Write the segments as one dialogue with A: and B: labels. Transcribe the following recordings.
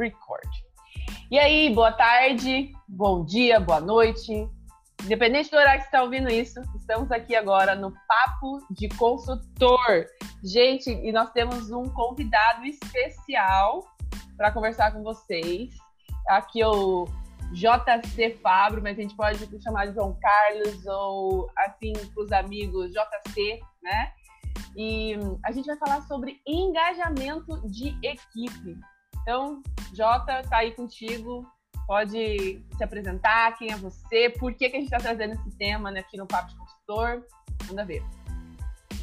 A: Record. E aí, boa tarde, bom dia, boa noite. Independente do horário que você está ouvindo isso, estamos aqui agora no Papo de Consultor. Gente, e nós temos um convidado especial para conversar com vocês. Aqui o JC Fabro, mas a gente pode chamar de João Carlos ou assim para os amigos JC, né? E a gente vai falar sobre engajamento de equipe. Então, Jota, tá aí contigo. Pode se apresentar, quem é você, por que, que a gente está trazendo esse tema né, aqui no Papo de Consultor. Manda ver.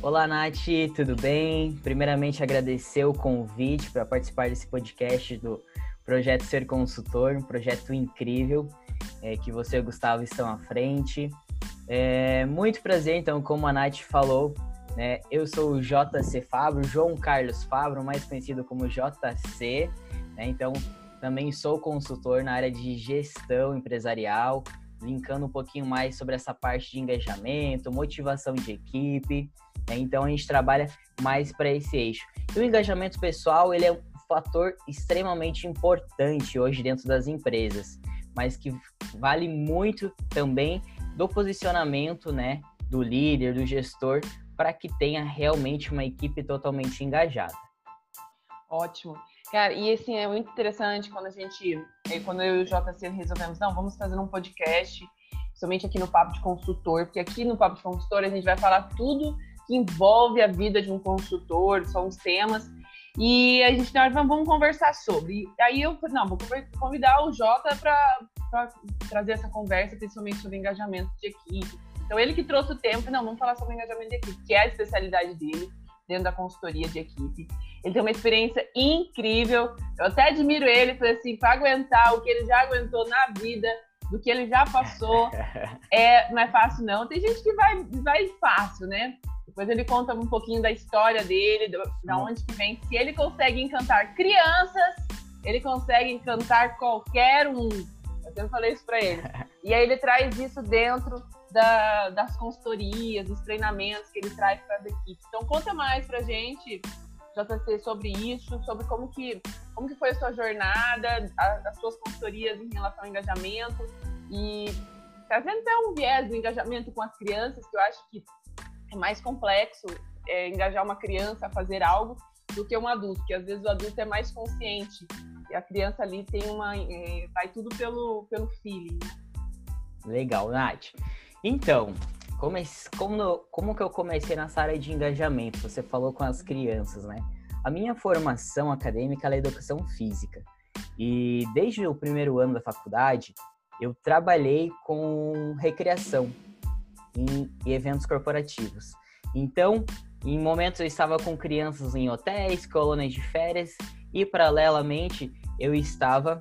B: Olá, Nath, tudo bem? Primeiramente, agradecer o convite para participar desse podcast do Projeto Ser Consultor, um projeto incrível é, que você e o Gustavo estão à frente. É, muito prazer, então, como a Nath falou, né, eu sou o JC Fabro, João Carlos Fabro, mais conhecido como JC, né, então também sou consultor na área de gestão empresarial, linkando um pouquinho mais sobre essa parte de engajamento, motivação de equipe. Né? Então a gente trabalha mais para esse eixo. E o engajamento pessoal ele é um fator extremamente importante hoje dentro das empresas, mas que vale muito também do posicionamento, né, do líder, do gestor, para que tenha realmente uma equipe totalmente engajada.
A: Ótimo. Cara, e assim, é muito interessante quando a gente, é, quando eu e o JC resolvemos, não, vamos fazer um podcast, somente aqui no Papo de Consultor, porque aqui no Papo de Consultor a gente vai falar tudo que envolve a vida de um consultor, são os temas, e a gente, nós vamos conversar sobre. E aí eu falei, não, vou convidar o Jota para trazer essa conversa, principalmente sobre engajamento de equipe. Então, ele que trouxe o tempo, não, vamos falar sobre engajamento de equipe, que é a especialidade dele dentro da consultoria de equipe. Ele tem uma experiência incrível. Eu até admiro ele, falei assim, para aguentar o que ele já aguentou na vida, do que ele já passou, é, não é fácil não. Tem gente que vai, vai fácil, né? Depois ele conta um pouquinho da história dele, do, da onde que vem. Se ele consegue encantar crianças, ele consegue encantar qualquer um. Eu sempre falei isso para ele. E aí ele traz isso dentro da, das consultorias, dos treinamentos que ele traz para as equipes. Então conta mais para gente, JC, sobre isso, sobre como que, como que foi a sua jornada, a, as suas consultorias em relação ao engajamento e trazendo até um viés do engajamento com as crianças, que eu acho que é mais complexo é, engajar uma criança a fazer algo do que um adulto, que às vezes o adulto é mais consciente e a criança ali tem uma é, vai tudo pelo pelo feeling. Né?
B: Legal, Nath. Então, como, como, como que eu comecei nessa área de engajamento? Você falou com as crianças, né? A minha formação acadêmica é educação física. E desde o primeiro ano da faculdade, eu trabalhei com recreação em, em eventos corporativos. Então, em momentos eu estava com crianças em hotéis, colônias de férias e, paralelamente, eu estava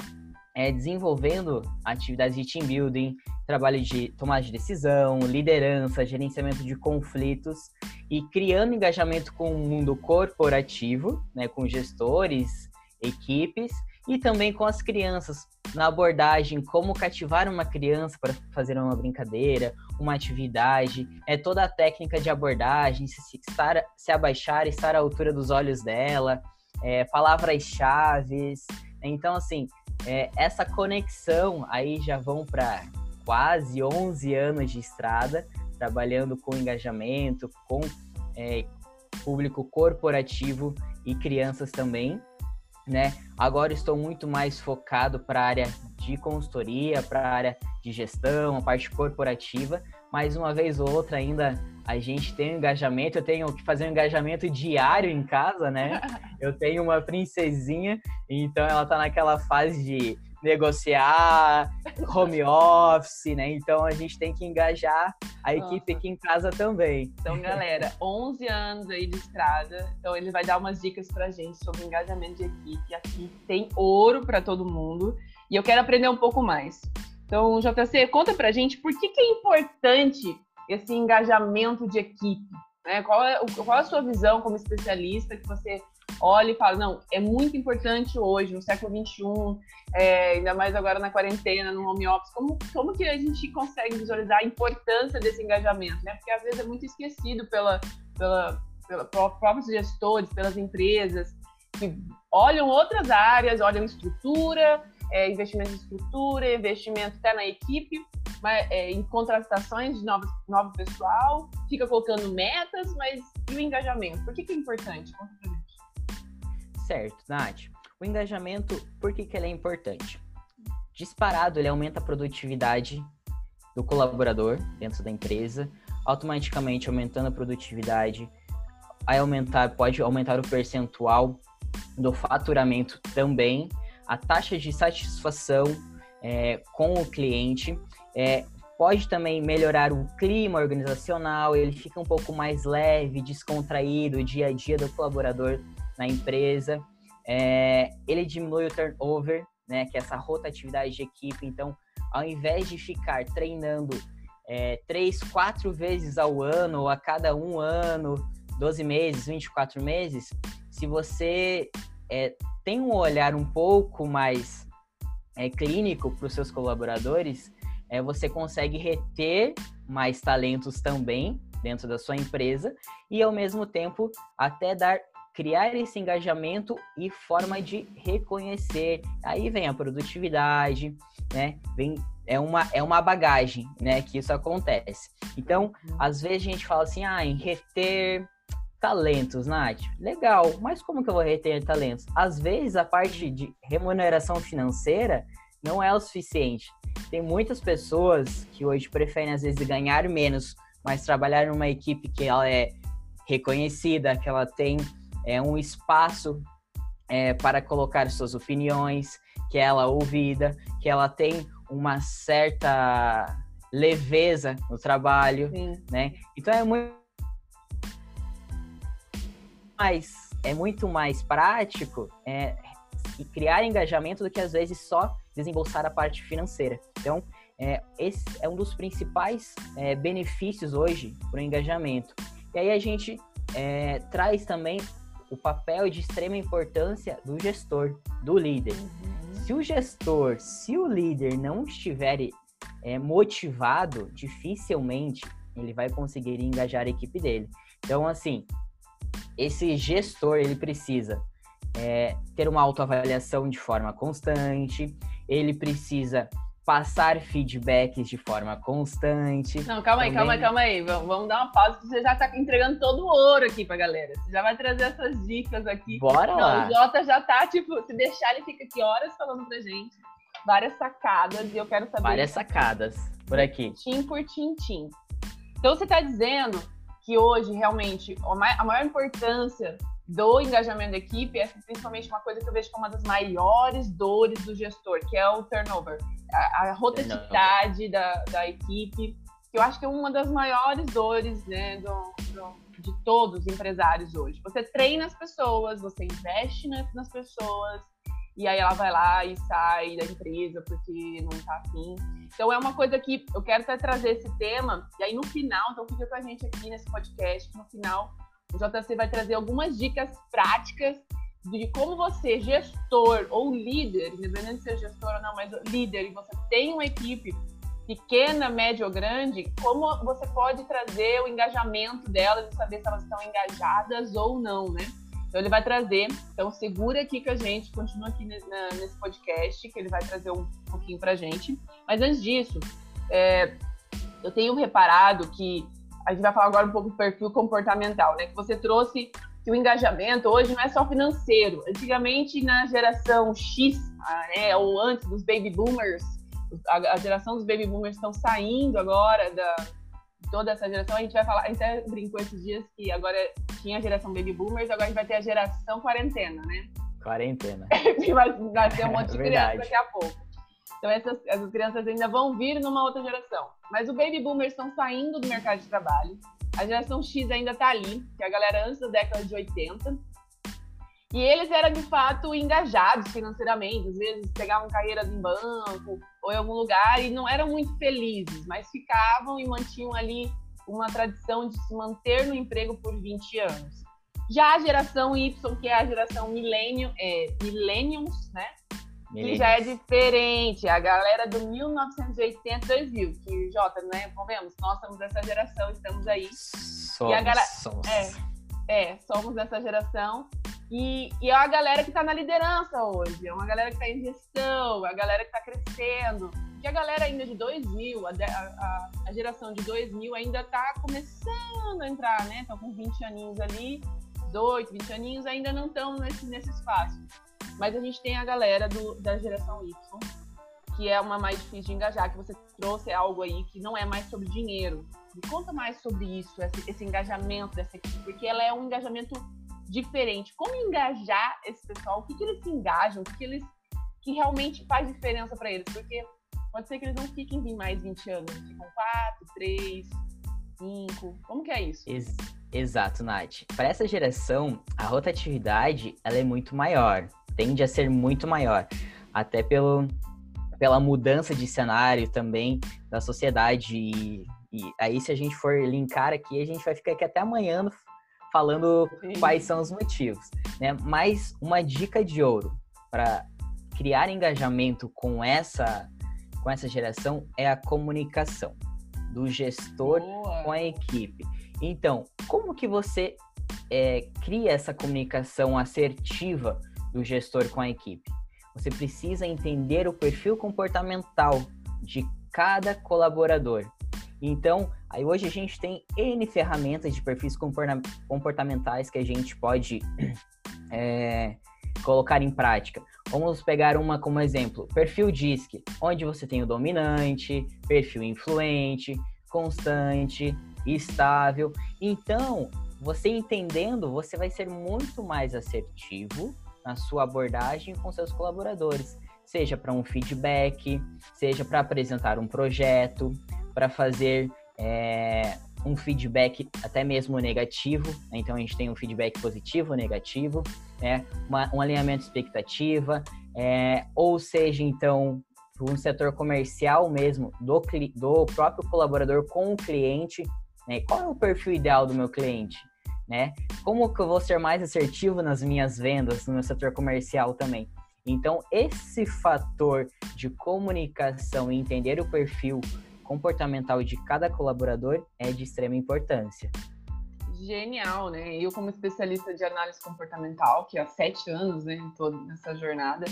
B: é, desenvolvendo atividades de team building, trabalho de tomada de decisão, liderança, gerenciamento de conflitos e criando engajamento com o mundo corporativo, né, com gestores, equipes e também com as crianças na abordagem como cativar uma criança para fazer uma brincadeira, uma atividade, é toda a técnica de abordagem, se, estar, se abaixar, estar à altura dos olhos dela, é, palavras-chave. Então, assim, é, essa conexão aí já vão para quase 11 anos de estrada, trabalhando com engajamento, com é, público corporativo e crianças também. Né? Agora estou muito mais focado para a área de consultoria, para a área de gestão, a parte corporativa, mas uma vez ou outra ainda a gente tem um engajamento, eu tenho que fazer um engajamento diário em casa, né? Eu tenho uma princesinha, então ela está naquela fase de negociar, home office, né? Então a gente tem que engajar a Nossa. equipe aqui em casa também.
A: Então, galera, 11 anos aí de estrada. Então ele vai dar umas dicas pra gente sobre engajamento de equipe. Aqui tem ouro para todo mundo e eu quero aprender um pouco mais. Então, JC, conta pra gente por que, que é importante esse engajamento de equipe. Né? Qual, é, qual é a sua visão como especialista que você olha e fala, não, é muito importante hoje, no século XXI, é, ainda mais agora na quarentena, no home office, como, como que a gente consegue visualizar a importância desse engajamento, né? Porque às vezes é muito esquecido pela, pela, pela próprios gestores, pelas empresas. que olham outras áreas, olham estrutura, é, investimento em estrutura, investimento até na equipe, mas, é, em contratações de novo, pessoal, fica colocando metas, mas e o engajamento? Por que, que é importante?
B: Certo, Nath. O engajamento, por que, que ele é importante? Disparado, ele aumenta a produtividade do colaborador dentro da empresa, automaticamente aumentando a produtividade, vai aumentar, pode aumentar o percentual do faturamento também, a taxa de satisfação é, com o cliente, é, pode também melhorar o clima organizacional, ele fica um pouco mais leve, descontraído, o dia a dia do colaborador na empresa, é, ele diminui o turnover, né, que é essa rotatividade de equipe, então ao invés de ficar treinando é, três, quatro vezes ao ano, ou a cada um ano, 12 meses, 24 meses, se você é, tem um olhar um pouco mais é, clínico para os seus colaboradores, é, você consegue reter mais talentos também dentro da sua empresa e ao mesmo tempo até dar criar esse engajamento e forma de reconhecer. Aí vem a produtividade, né? Vem é uma, é uma bagagem, né, que isso acontece. Então, uhum. às vezes a gente fala assim, ah, em reter talentos, Nath. Legal, mas como que eu vou reter talentos? Às vezes a parte de remuneração financeira não é o suficiente. Tem muitas pessoas que hoje preferem às vezes ganhar menos, mas trabalhar numa equipe que ela é reconhecida, que ela tem é, um espaço é, para colocar suas opiniões, que ela é ouvida, que ela tem uma certa leveza no trabalho, Sim. né? Então é muito mais é muito mais prático é, criar engajamento do que às vezes só desembolsar a parte financeira. Então é, esse é um dos principais é, benefícios hoje para o engajamento. E aí a gente é, traz também o papel de extrema importância do gestor, do líder. Uhum se o gestor, se o líder não estiver é, motivado, dificilmente ele vai conseguir engajar a equipe dele. Então, assim, esse gestor ele precisa é, ter uma autoavaliação de forma constante, ele precisa passar feedbacks de forma constante.
A: Não, calma aí, calma aí, calma aí. Vamos, dar uma pausa, porque você já está entregando todo o ouro aqui pra galera. Você já vai trazer essas dicas aqui.
B: Bora Não, lá.
A: O Jota já tá, tipo, se deixar, ele fica aqui horas falando pra gente. Várias sacadas, e eu quero saber...
B: Várias sacadas, por aqui.
A: Tim por tim-tim. Então, você tá dizendo que hoje, realmente, a maior importância do engajamento da equipe é principalmente uma coisa que eu vejo como uma das maiores dores do gestor, que é o turnover a, a rotatividade da, da equipe, que eu acho que é uma das maiores dores né, do, do, de todos os empresários hoje. Você treina as pessoas, você investe nas, nas pessoas, e aí ela vai lá e sai da empresa porque não tá afim. Então é uma coisa que eu quero até trazer esse tema, e aí no final, então fica com a gente aqui nesse podcast, no final o JC vai trazer algumas dicas práticas de como você, gestor ou líder, independente de ser gestor ou não, mas líder, e você tem uma equipe pequena, média ou grande, como você pode trazer o engajamento delas e saber se elas estão engajadas ou não, né? Então ele vai trazer, então segura aqui com a gente, continua aqui nesse, podcast, que ele vai trazer um pouquinho pra gente. Mas antes disso, é, eu tenho reparado que a gente vai falar agora um pouco do perfil comportamental, né? Que você trouxe que o engajamento hoje não é só financeiro. Antigamente, na geração X, né, ou antes dos baby boomers, a, geração dos baby boomers estão saindo agora da toda essa geração. A gente vai falar, a gente até brincou esses dias que agora tinha a geração baby boomers, agora a gente vai ter a geração quarentena, né?
B: Quarentena.
A: vai, ter um monte de é criança daqui a pouco. Então essas, essas crianças ainda vão vir numa outra geração. Mas os baby boomers estão saindo do mercado de trabalho a geração X ainda está ali, que é a galera antes da década de 80. E eles eram, de fato, engajados financeiramente. Às vezes pegavam carreiras em banco ou em algum lugar e não eram muito felizes, mas ficavam e mantinham ali uma tradição de se manter no emprego por 20 anos. Já a geração Y, que é a geração millennium, é, millenniums, né? que já é diferente. A galera do 1980, 2000, que, Jota, né, convenhamos, nós somos dessa geração, estamos aí.
B: Somos, e a galera,
A: somos. É, é, somos dessa geração. E, e, é a galera que está na liderança hoje, é uma galera que está em gestão, é a galera que está crescendo. Que a galera ainda de 2000, a, a, a geração de 2000 ainda está começando a entrar, né? Estão com 20 aninhos ali, 18, 20 aninhos, ainda não estão nesse, nesse espaço. Mas a gente tem a galera do, da geração Y, que é uma mais difícil de engajar, que você trouxe algo aí que não é mais sobre dinheiro. Me conta mais sobre isso, esse, esse engajamento dessa equipe, porque ela é um engajamento diferente. Como engajar esse pessoal? O que, que eles se engajam? O que, que eles que realmente faz diferença para eles? Porque pode ser que eles não fiquem em mais 20 anos, ficam 4, 3, 5. Como que é isso?
B: Ex exato, Nath. Para essa geração, a rotatividade ela é muito maior, tende a ser muito maior, até pelo, pela mudança de cenário também da sociedade. E, e aí, se a gente for linkar aqui, a gente vai ficar aqui até amanhã falando Sim. quais são os motivos, né? Mas uma dica de ouro para criar engajamento com essa com essa geração é a comunicação do gestor Boa. com a equipe. Então, como que você é, cria essa comunicação assertiva do gestor com a equipe? Você precisa entender o perfil comportamental de cada colaborador. Então, aí hoje a gente tem N ferramentas de perfis comportamentais que a gente pode é, colocar em prática. Vamos pegar uma como exemplo, perfil DISC, onde você tem o dominante, perfil influente, constante, estável. Então, você entendendo, você vai ser muito mais assertivo na sua abordagem com seus colaboradores, seja para um feedback, seja para apresentar um projeto, para fazer é, um feedback até mesmo negativo. Né? Então a gente tem um feedback positivo, negativo, né? Uma, um alinhamento de expectativa, é, ou seja, então um setor comercial mesmo do, do próprio colaborador com o cliente, né? Qual é o perfil ideal do meu cliente? Né? Como que eu vou ser mais assertivo nas minhas vendas no meu setor comercial também? Então, esse fator de comunicação e entender o perfil comportamental de cada colaborador é de extrema importância.
A: Genial, né? Eu, como especialista de análise comportamental, que há sete anos, né, estou nessa jornada,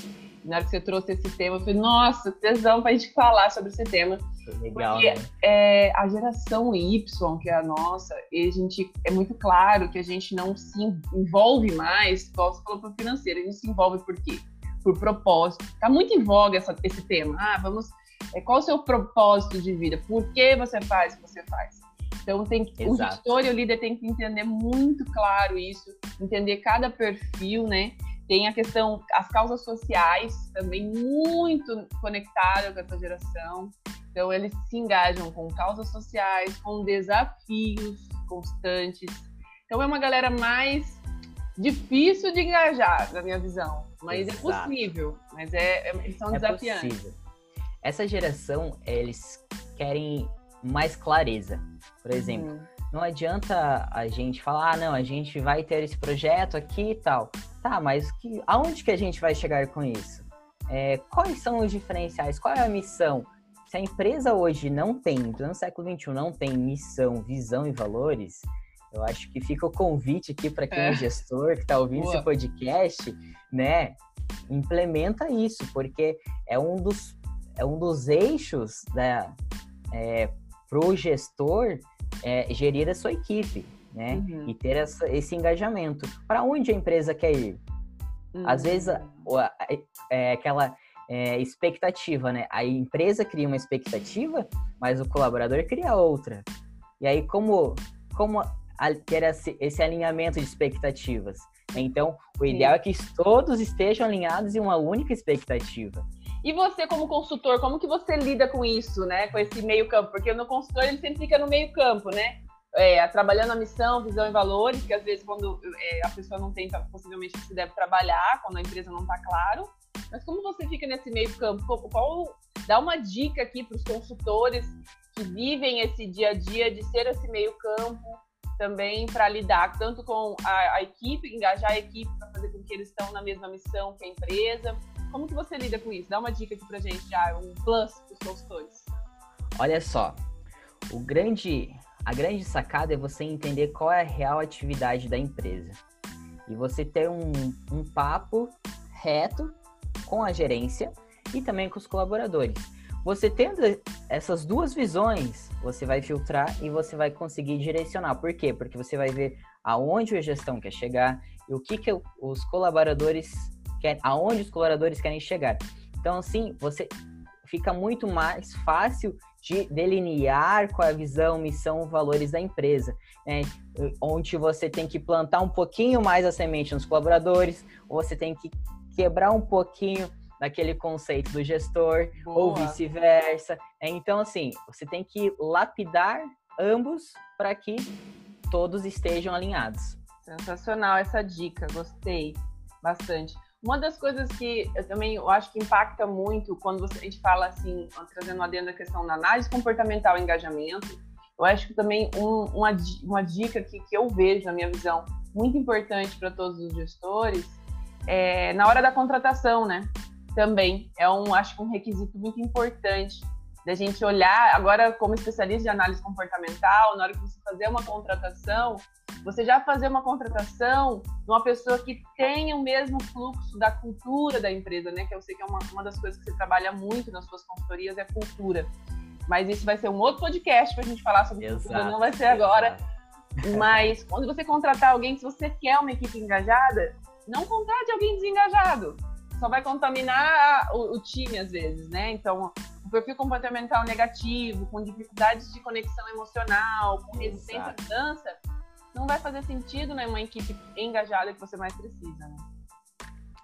A: na hora que você trouxe esse tema, eu falei, nossa, tesão para a gente falar sobre esse tema.
B: Legal,
A: Porque
B: né?
A: é, a geração Y, que é a nossa, a gente, é muito claro que a gente não se envolve mais, você falou para financeiro, a gente se envolve por quê? Por propósito. Está muito em voga essa, esse tema. Ah, vamos é qual o seu propósito de vida? Por que você faz o que você faz? Então tem que, o gestor e o líder tem que entender muito claro isso, entender cada perfil, né? Tem a questão, as causas sociais também muito conectadas com essa geração. Então eles se engajam com causas sociais, com desafios constantes. Então é uma galera mais difícil de engajar, na minha visão. Mas é Exato. é possível. Mas é, é são é desafiantes. Possível.
B: Essa geração, eles querem mais clareza. Por exemplo, uhum. não adianta a gente falar, ah, não, a gente vai ter esse projeto aqui e tal. Tá, mas que, aonde que a gente vai chegar com isso? É, quais são os diferenciais? Qual é a missão? Se a empresa hoje não tem, no século XXI, não tem missão, visão e valores, eu acho que fica o convite aqui para quem é, é gestor que está ouvindo Boa. esse podcast, né? Implementa isso, porque é um dos é um dos eixos da é, para o gestor é, gerir a sua equipe, né? Uhum. E ter essa, esse engajamento. Para onde a empresa quer ir? Uhum. Às vezes, a, a, é, aquela é, expectativa, né? A empresa cria uma expectativa, mas o colaborador cria outra. E aí, como, como ter esse, esse alinhamento de expectativas? Então, o ideal Sim. é que todos estejam alinhados em uma única expectativa.
A: E você, como consultor, como que você lida com isso, né? Com esse meio campo? Porque no consultor ele sempre fica no meio campo, né? É, trabalhando a missão, visão e valores, que às vezes quando é, a pessoa não tem possivelmente se deve trabalhar, quando a empresa não está claro. Mas como você fica nesse meio campo? Qual dá uma dica aqui para os consultores que vivem esse dia a dia de ser esse meio campo também para lidar tanto com a, a equipe, engajar a equipe para fazer com que eles estão na mesma missão que a empresa como que você lida com isso? Dá uma dica aqui pra gente já, um plus pros consultores.
B: Olha só, o grande, a grande sacada é você entender qual é a real atividade da empresa. e você ter um, um papo reto com a gerência e também com os colaboradores. Você tendo essas duas visões, você vai filtrar e você vai conseguir direcionar. Por quê? Porque você vai ver aonde a gestão quer chegar e o que, que os colaboradores querem, aonde os colaboradores querem chegar. Então, assim, você fica muito mais fácil de delinear qual é a visão, missão, valores da empresa, né? onde você tem que plantar um pouquinho mais a semente nos colaboradores, ou você tem que quebrar um pouquinho daquele conceito do gestor, Boa. ou vice-versa. É, então, assim, você tem que lapidar ambos para que todos estejam alinhados.
A: Sensacional essa dica, gostei bastante. Uma das coisas que eu também eu acho que impacta muito quando você, a gente fala assim, trazendo adendo a questão da análise comportamental e engajamento, eu acho que também um, uma, uma dica que, que eu vejo, na minha visão, muito importante para todos os gestores, é na hora da contratação, né? Também é um, acho que um requisito muito importante da gente olhar, agora como especialista de análise comportamental, na hora que você fazer uma contratação, você já fazer uma contratação de uma pessoa que tenha o mesmo fluxo da cultura da empresa, né? Que eu sei que é uma, uma das coisas que você trabalha muito nas suas consultorias, é cultura. Mas isso vai ser um outro podcast para a gente falar sobre Exato. cultura, não vai ser agora. Mas quando você contratar alguém, se você quer uma equipe engajada, não contrate alguém desengajado. Só vai contaminar o, o time às vezes, né? Então, o perfil comportamental negativo, com dificuldades de conexão emocional, com resistência à mudança, não vai fazer sentido né, uma equipe engajada que você mais precisa, né?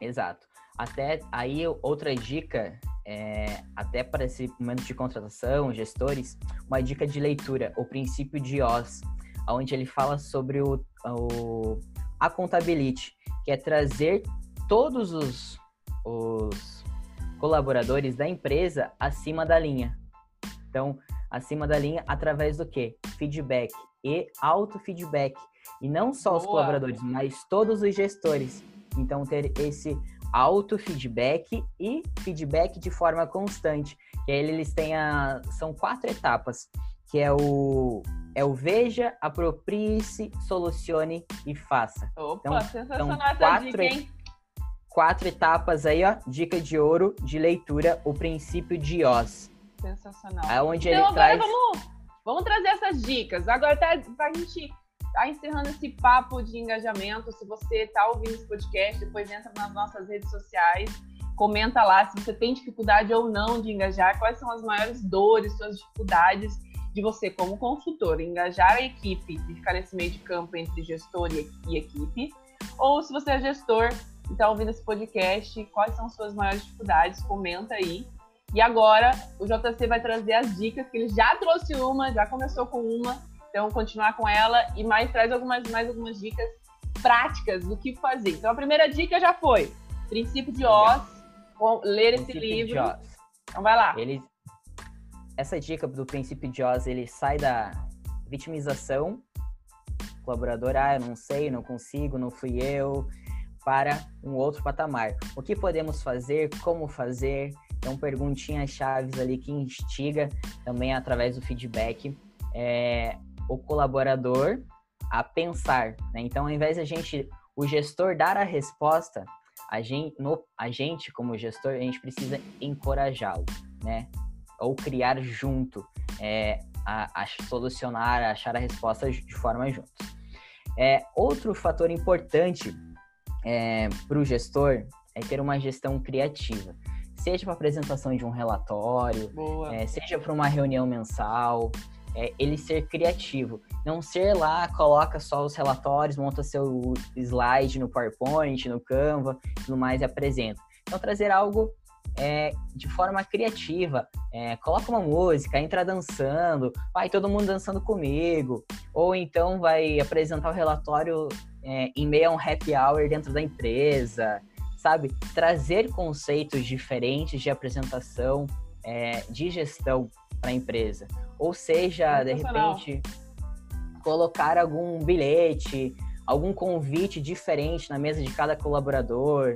B: Exato. Até aí, outra dica, é, até para esse momento de contratação, gestores, uma dica de leitura, o princípio de Oz, onde ele fala sobre o, o accountability, que é trazer todos os, os colaboradores da empresa acima da linha. Então, acima da linha através do que? Feedback e auto-feedback. E não só Boa. os colaboradores, mas todos os gestores. Então, ter esse auto-feedback e feedback de forma constante. Que aí eles têm a... São quatro etapas, que é o... É o veja, aproprie-se, solucione e faça.
A: Opa, então, sensacional essa quatro, dica?
B: Quatro etapas aí, ó. Dica de ouro de leitura, o princípio de Oz.
A: Sensacional.
B: É onde então, ele traz...
A: Vamos, vamos trazer essas dicas. Agora, tá, pra gente tá encerrando esse papo de engajamento. Se você está ouvindo esse podcast, depois entra nas nossas redes sociais, comenta lá se você tem dificuldade ou não de engajar, quais são as maiores dores, suas dificuldades de você como consultor, engajar a equipe e ficar nesse meio de campo entre gestor e equipe, ou se você é gestor e está ouvindo esse podcast, quais são suas maiores dificuldades, comenta aí. E agora o JC vai trazer as dicas, que ele já trouxe uma, já começou com uma, então, continuar com ela e mais traz algumas, mais algumas dicas práticas do que fazer. Então, a primeira dica já foi princípio de Oz, ler esse livro. Então, vai lá.
B: Ele, essa dica do princípio de Oz, ele sai da vitimização, colaborador, ah, eu não sei, não consigo, não fui eu, para um outro patamar. O que podemos fazer, como fazer, então perguntinhas chaves ali que instiga também através do feedback. É, o colaborador a pensar, né? Então, ao invés de a gente, o gestor dar a resposta, a gente, no, a gente como gestor, a gente precisa encorajá-lo, né? Ou criar junto, é, a, a, solucionar, a achar a resposta de forma juntos. É, outro fator importante é, para o gestor é ter uma gestão criativa. Seja para apresentação de um relatório, é, seja para uma reunião mensal, é ele ser criativo. Não ser lá, coloca só os relatórios, monta seu slide no PowerPoint, no Canva, tudo mais e apresenta. Então, trazer algo é, de forma criativa. É, coloca uma música, entra dançando, vai todo mundo dançando comigo. Ou então vai apresentar o relatório é, em meio a um happy hour dentro da empresa, sabe? Trazer conceitos diferentes de apresentação, é, de gestão para a empresa. Ou seja, de repente, colocar algum bilhete, algum convite diferente na mesa de cada colaborador,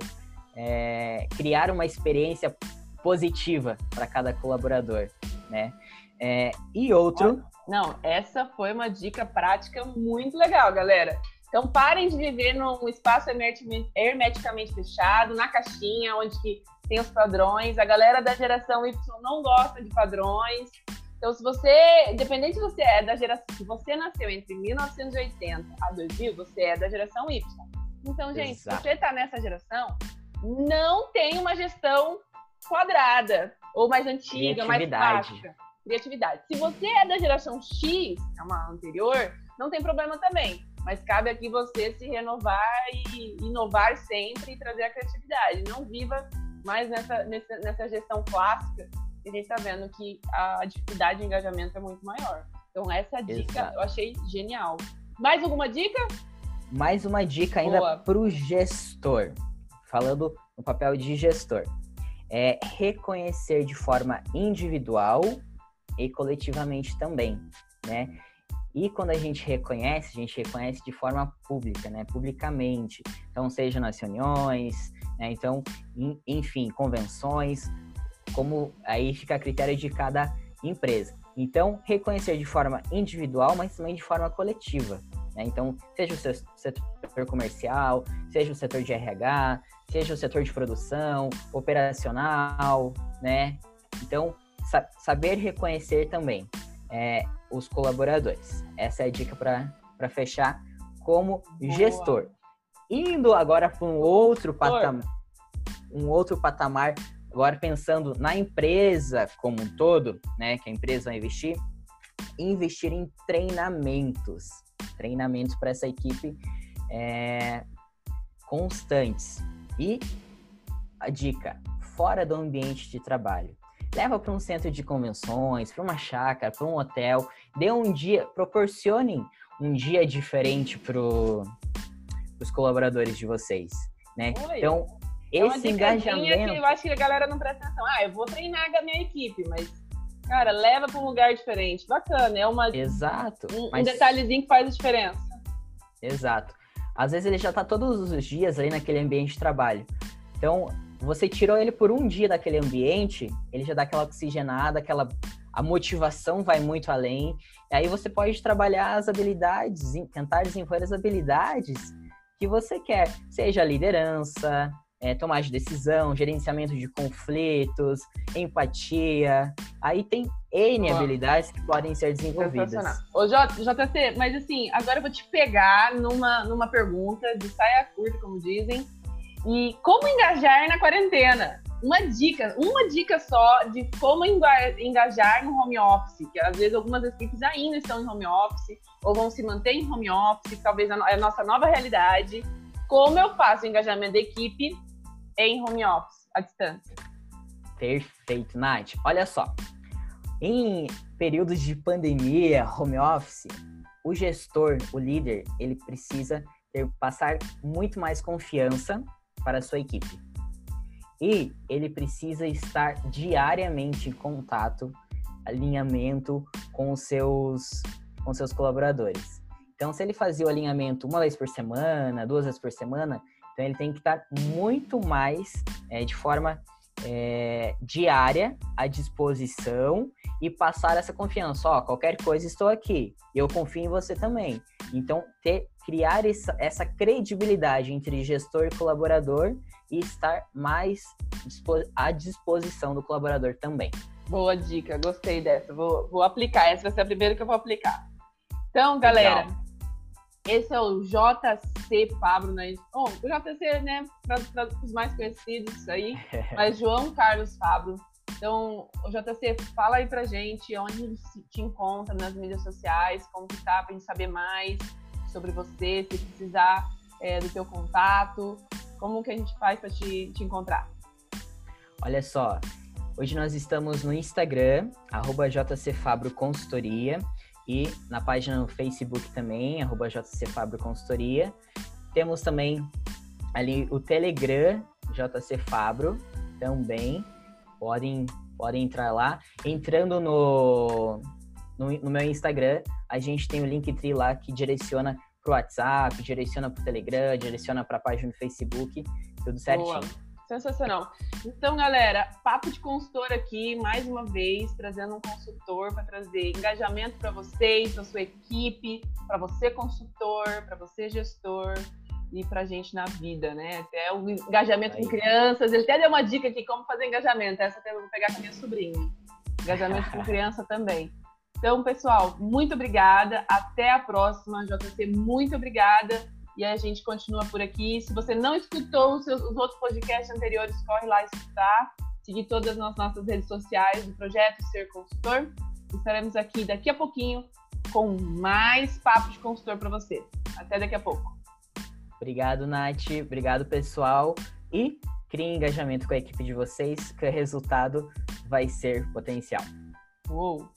B: é, criar uma experiência positiva para cada colaborador, né? É, e outro.
A: Não, essa foi uma dica prática muito legal, galera. Então parem de viver num espaço hermeticamente fechado, na caixinha, onde que tem os padrões. A galera da geração Y não gosta de padrões. Então, se você, independente se você é da geração, se você nasceu entre 1980 a 2000, você é da geração Y. Então, gente, Exato. se você está nessa geração, não tem uma gestão quadrada ou mais antiga, mais fácil. Criatividade. Se você é da geração X, é uma anterior, não tem problema também. Mas cabe aqui você se renovar e inovar sempre e trazer a criatividade. Não viva mais nessa, nessa, nessa gestão clássica que a gente está vendo que a dificuldade de engajamento é muito maior. Então, essa dica Exato. eu achei genial. Mais alguma dica?
B: Mais uma dica ainda para o gestor. Falando no papel de gestor. É reconhecer de forma individual e coletivamente também, né? E quando a gente reconhece, a gente reconhece de forma pública, né? Publicamente. Então, seja nas reuniões, né? Então, enfim, convenções, como aí fica a critério de cada empresa. Então, reconhecer de forma individual, mas também de forma coletiva. Né? Então, seja o setor comercial, seja o setor de RH, seja o setor de produção, operacional, né? Então, sa saber reconhecer também é, os colaboradores. Essa é a dica para fechar como Boa. gestor. Indo agora para um outro patamar, um outro patamar, agora pensando na empresa como um todo, né, que a empresa vai investir, investir em treinamentos, treinamentos para essa equipe é, constantes. E a dica, fora do ambiente de trabalho leva para um centro de convenções, para uma chácara, para um hotel, dê um dia, proporcionem um dia diferente para os colaboradores de vocês, né?
A: Oi. Então, é esse engajamento... Eu acho que a galera não presta atenção. Ah, eu vou treinar a minha equipe, mas, cara, leva para um lugar diferente. Bacana, é uma...
B: Exato.
A: Um, mas... um detalhezinho que faz a diferença.
B: Exato. Às vezes ele já está todos os dias ali naquele ambiente de trabalho. Então, você tirou ele por um dia daquele ambiente, ele já dá aquela oxigenada, aquela a motivação vai muito além. E aí você pode trabalhar as habilidades, tentar desenvolver as habilidades que você quer, seja liderança, é, tomar de decisão, gerenciamento de conflitos, empatia. Aí tem N habilidades que podem ser desenvolvidas.
A: Ô, JC, mas assim, agora eu vou te pegar numa, numa pergunta de saia curta, como dizem. E como engajar na quarentena? Uma dica, uma dica só de como engajar no home office, que às vezes algumas equipes ainda estão em home office ou vão se manter em home office, talvez é a nossa nova realidade. Como eu faço o engajamento da equipe em home office, à distância?
B: Perfeito, Nath. Olha só, em períodos de pandemia, home office, o gestor, o líder, ele precisa ter, passar muito mais confiança para sua equipe. E ele precisa estar diariamente em contato, alinhamento com os seus, com seus colaboradores. Então, se ele fazia o alinhamento uma vez por semana, duas vezes por semana, então ele tem que estar muito mais é, de forma é, diária à disposição e passar essa confiança. Ó, qualquer coisa estou aqui. Eu confio em você também. Então, ter, criar essa, essa credibilidade entre gestor e colaborador e estar mais à disposição do colaborador também.
A: Boa dica, gostei dessa. Vou, vou aplicar. Essa vai ser a primeira que eu vou aplicar. Então, galera, Legal. Esse é o JC Pablo, né? Bom, o JC, né, para os mais conhecidos aí, mas João Carlos Fabro. Então, o JC, fala aí pra gente onde a gente te encontra nas mídias sociais, como que tá, pra gente saber mais sobre você, se precisar é, do teu contato, como que a gente faz para te, te encontrar?
B: Olha só, hoje nós estamos no Instagram, arroba JCFabro Consultoria, e na página no Facebook também, arroba JCFabro Consultoria. Temos também ali o Telegram, JC Fabro, também podem, podem entrar lá. Entrando no, no, no meu Instagram, a gente tem o Linktree lá que direciona para o WhatsApp, direciona para o Telegram, direciona para a página do Facebook, tudo certinho. Boa.
A: Sensacional. Então, galera, papo de consultor aqui, mais uma vez, trazendo um consultor para trazer engajamento para vocês, para sua equipe, para você consultor, para você gestor e para a gente na vida, né? Até o engajamento Aí. com crianças. Ele até deu uma dica aqui como fazer engajamento. Essa eu vou pegar com a minha sobrinha. Engajamento com criança também. Então, pessoal, muito obrigada. Até a próxima, JC. Muito obrigada. E a gente continua por aqui. Se você não escutou os, seus, os outros podcasts anteriores, corre lá escutar. Seguir todas as nossas redes sociais do projeto Ser Consultor. Estaremos aqui daqui a pouquinho com mais papo de consultor para você. Até daqui a pouco.
B: Obrigado, Nath. Obrigado, pessoal. E crie engajamento com a equipe de vocês, que o resultado vai ser potencial.
A: Uou!